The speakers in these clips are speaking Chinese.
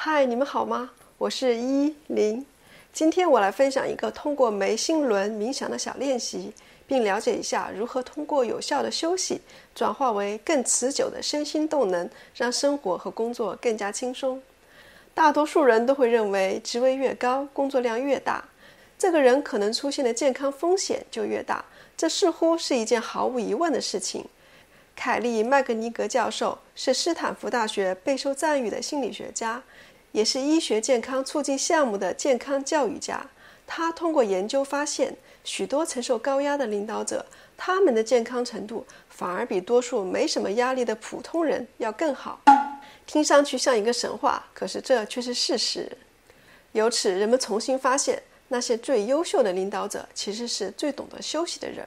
嗨，你们好吗？我是依林。今天我来分享一个通过眉心轮冥想的小练习，并了解一下如何通过有效的休息，转化为更持久的身心动能，让生活和工作更加轻松。大多数人都会认为，职位越高，工作量越大，这个人可能出现的健康风险就越大。这似乎是一件毫无疑问的事情。凯利·麦格尼格教授是斯坦福大学备受赞誉的心理学家，也是医学健康促进项目的健康教育家。他通过研究发现，许多承受高压的领导者，他们的健康程度反而比多数没什么压力的普通人要更好。听上去像一个神话，可是这却是事实。由此，人们重新发现，那些最优秀的领导者其实是最懂得休息的人。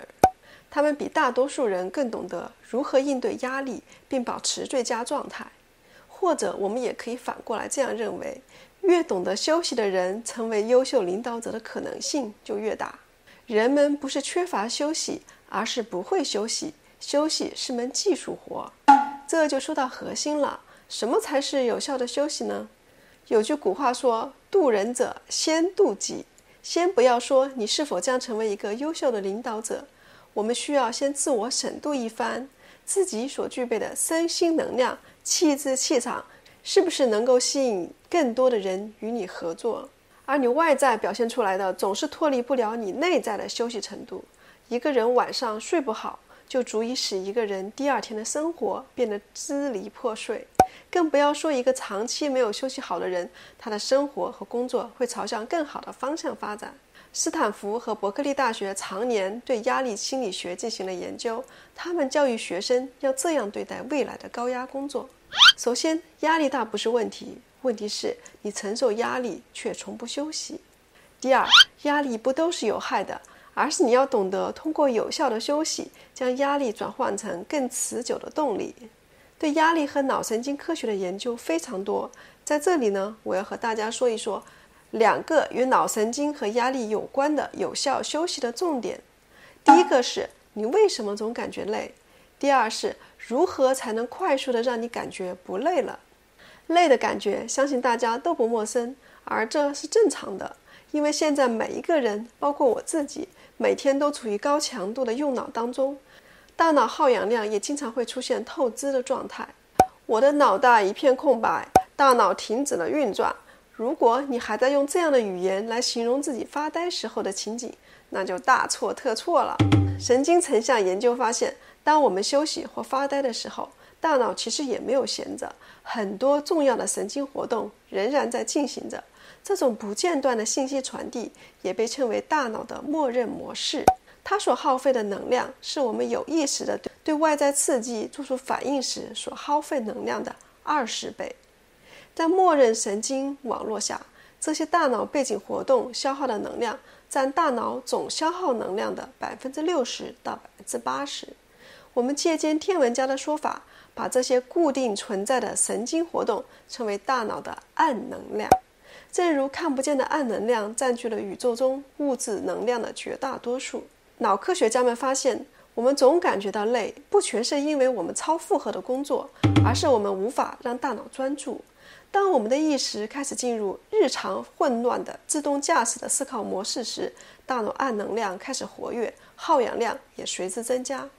他们比大多数人更懂得如何应对压力，并保持最佳状态。或者，我们也可以反过来这样认为：越懂得休息的人，成为优秀领导者的可能性就越大。人们不是缺乏休息，而是不会休息。休息是门技术活。这就说到核心了：什么才是有效的休息呢？有句古话说：“渡人者先渡己。”先不要说你是否将成为一个优秀的领导者。我们需要先自我审度一番，自己所具备的身心能量、气质、气场，是不是能够吸引更多的人与你合作？而你外在表现出来的，总是脱离不了你内在的休息程度。一个人晚上睡不好，就足以使一个人第二天的生活变得支离破碎。更不要说一个长期没有休息好的人，他的生活和工作会朝向更好的方向发展。斯坦福和伯克利大学常年对压力心理学进行了研究。他们教育学生要这样对待未来的高压工作：首先，压力大不是问题，问题是你承受压力却从不休息；第二，压力不都是有害的，而是你要懂得通过有效的休息，将压力转换成更持久的动力。对压力和脑神经科学的研究非常多，在这里呢，我要和大家说一说。两个与脑神经和压力有关的有效休息的重点，第一个是你为什么总感觉累，第二是如何才能快速的让你感觉不累了。累的感觉，相信大家都不陌生，而这是正常的，因为现在每一个人，包括我自己，每天都处于高强度的用脑当中，大脑耗氧量也经常会出现透支的状态。我的脑袋一片空白，大脑停止了运转。如果你还在用这样的语言来形容自己发呆时候的情景，那就大错特错了。神经成像研究发现，当我们休息或发呆的时候，大脑其实也没有闲着，很多重要的神经活动仍然在进行着。这种不间断的信息传递也被称为大脑的默认模式。它所耗费的能量，是我们有意识的对外在刺激做出反应时所耗费能量的二十倍。在默认神经网络下，这些大脑背景活动消耗的能量占大脑总消耗能量的百分之六十到百分之八十。我们借鉴天文家的说法，把这些固定存在的神经活动称为大脑的暗能量。正如看不见的暗能量占据了宇宙中物质能量的绝大多数。脑科学家们发现，我们总感觉到累，不全是因为我们超负荷的工作，而是我们无法让大脑专注。当我们的意识开始进入日常混乱的自动驾驶的思考模式时，大脑暗能量开始活跃，耗氧量也随之增加。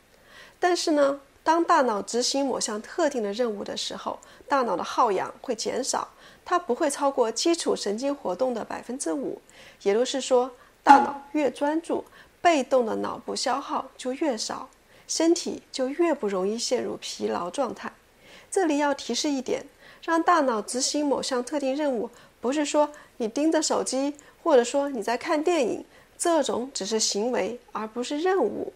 但是呢，当大脑执行某项特定的任务的时候，大脑的耗氧会减少，它不会超过基础神经活动的百分之五。也就是说，大脑越专注，被动的脑部消耗就越少，身体就越不容易陷入疲劳状态。这里要提示一点。让大脑执行某项特定任务，不是说你盯着手机，或者说你在看电影，这种只是行为，而不是任务。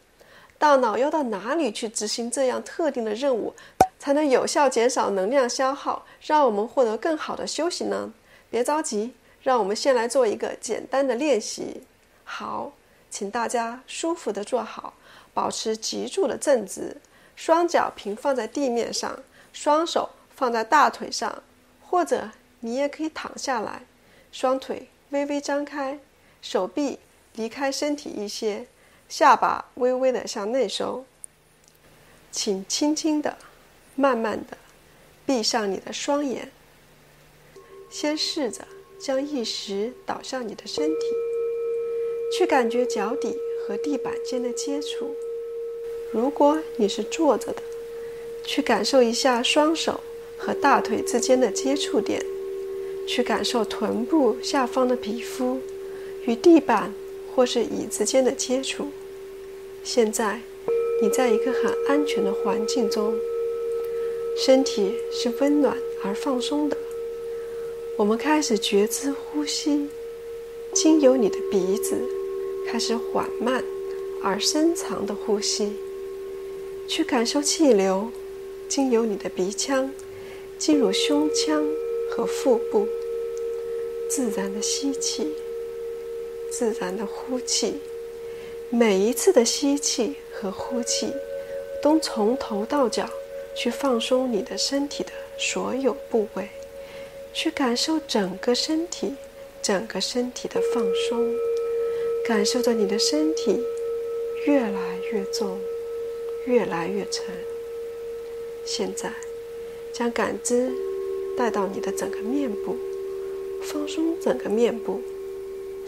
大脑要到哪里去执行这样特定的任务，才能有效减少能量消耗，让我们获得更好的休息呢？别着急，让我们先来做一个简单的练习。好，请大家舒服的坐好，保持脊柱的正直，双脚平放在地面上，双手。放在大腿上，或者你也可以躺下来，双腿微微张开，手臂离开身体一些，下巴微微的向内收。请轻轻的、慢慢的闭上你的双眼，先试着将意识导向你的身体，去感觉脚底和地板间的接触。如果你是坐着的，去感受一下双手和大腿之间的接触点，去感受臀部下方的皮肤与地板或是椅子间的接触。现在，你在一个很安全的环境中，身体是温暖而放松的。我们开始觉知呼吸，经由你的鼻子开始缓慢而深长的呼吸，去感受气流经由你的鼻腔进入胸腔和腹部，自然的吸气，自然的呼气。每一次的吸气和呼气，都从头到脚去放松你的身体的所有部位。去感受整个身体，整个身体的放松，感受着你的身体越来越重，越来越沉。现在，将感知带到你的整个面部，放松整个面部，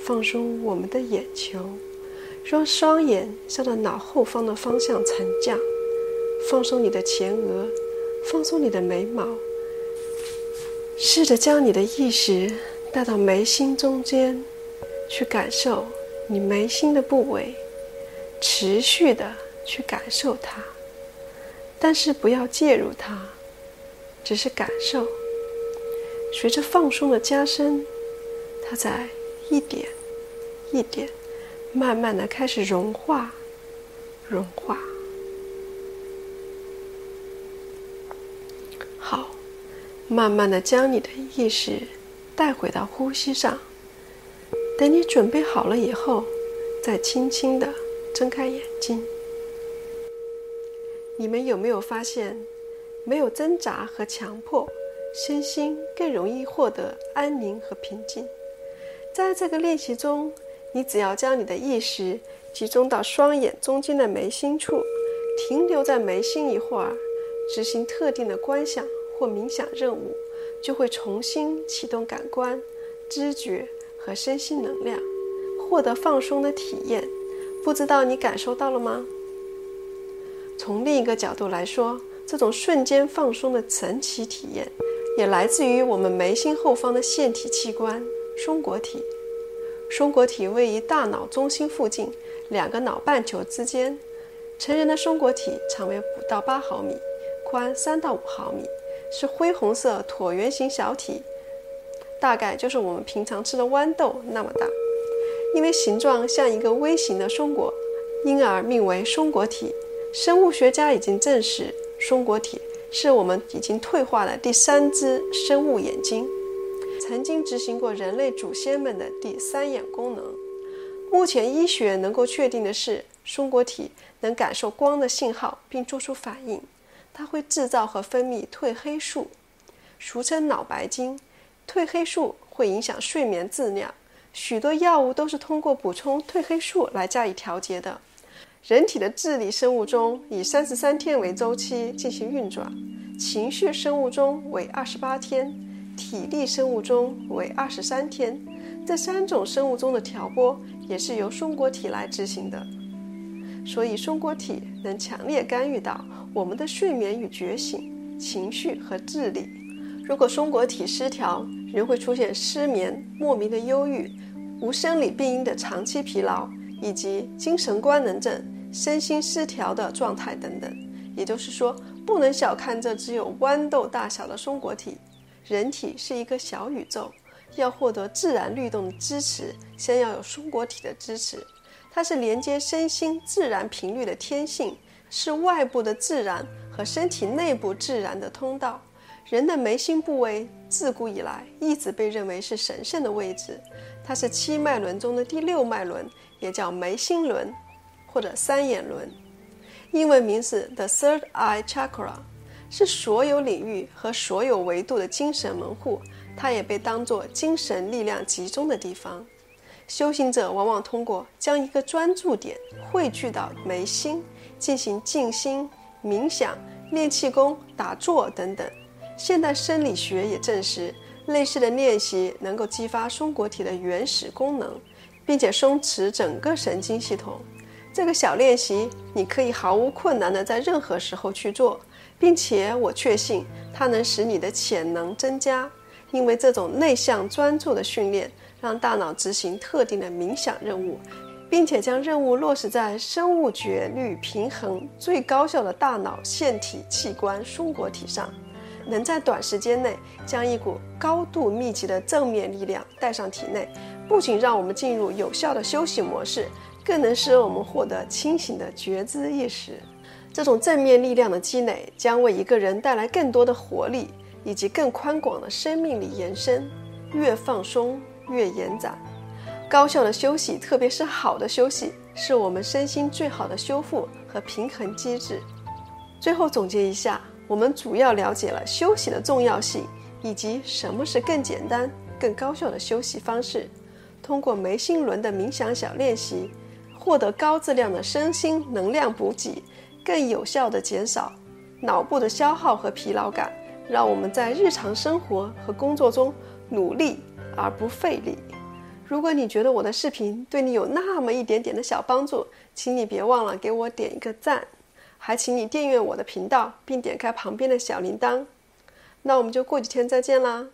放松我们的眼球，让双眼向着脑后方的方向沉降，放松你的前额，放松你的眉毛。试着将你的意识带到眉心中间，去感受你眉心的部位，持续的去感受它，但是不要介入它，只是感受。随着放松的加深，它在一点一点，慢慢的开始融化，融化。好慢慢的将你的意识带回到呼吸上。等你准备好了以后，再轻轻的睁开眼睛。你们有没有发现，没有挣扎和强迫，身心更容易获得安宁和平静？在这个练习中，你只要将你的意识集中到双眼中间的眉心处，停留在眉心一会儿，执行特定的观想。或冥想任务，就会重新启动感官、知觉和身心能量，获得放松的体验。不知道你感受到了吗？从另一个角度来说，这种瞬间放松的神奇体验，也来自于我们眉心后方的腺体器官——松果体。松果体位于大脑中心附近两个脑半球之间。成人的松果体长为五到八毫米，宽三到五毫米。是灰红色椭圆形小体，大概就是我们平常吃的豌豆那么大。因为形状像一个微型的松果，因而命为松果体。生物学家已经证实，松果体是我们已经退化的第三只生物眼睛，曾经执行过人类祖先们的第三眼功能。目前医学能够确定的是，松果体能感受光的信号并做出反应。它会制造和分泌褪黑素，俗称脑白金。褪黑素会影响睡眠质量，许多药物都是通过补充褪黑素来加以调节的。人体的智力生物钟以三十三天为周期进行运转，情绪生物钟为二十八天，体力生物钟为二十三天。这三种生物钟的调拨也是由松果体来执行的。所以，松果体能强烈干预到我们的睡眠与觉醒、情绪和智力。如果松果体失调，人会出现失眠、莫名的忧郁、无生理病因的长期疲劳，以及精神官能症、身心失调的状态等等。也就是说，不能小看这只有豌豆大小的松果体。人体是一个小宇宙，要获得自然律动的支持，先要有松果体的支持。它是连接身心自然频率的天性，是外部的自然和身体内部自然的通道。人的眉心部位自古以来一直被认为是神圣的位置，它是七脉轮中的第六脉轮，也叫眉心轮或者三眼轮。英文名是 The Third Eye Chakra，是所有领域和所有维度的精神门户。它也被当作精神力量集中的地方。修行者往往通过将一个专注点汇聚到眉心，进行静心、冥想、练气功、打坐等等。现代生理学也证实，类似的练习能够激发松果体的原始功能，并且松弛整个神经系统。这个小练习你可以毫无困难地在任何时候去做，并且我确信它能使你的潜能增加，因为这种内向专注的训练让大脑执行特定的冥想任务，并且将任务落实在生物觉律平衡最高效的大脑腺体器官松果体上。能在短时间内将一股高度密集的正面力量带上体内，不仅让我们进入有效的休息模式，更能使我们获得清醒的觉知意识。这种正面力量的积累将为一个人带来更多的活力以及更宽广的生命力延伸。越放松越延展。高效的休息，特别是好的休息，是我们身心最好的修复和平衡机制。最后总结一下。我们主要了解了休息的重要性，以及什么是更简单、更高效的休息方式。通过眉心轮的冥想小练习，获得高质量的身心能量补给，更有效地减少脑部的消耗和疲劳感，让我们在日常生活和工作中努力而不费力。如果你觉得我的视频对你有那么一点点的小帮助，请你别忘了给我点一个赞。还请你订阅我的频道，并点开旁边的小铃铛。那我们就过几天再见啦。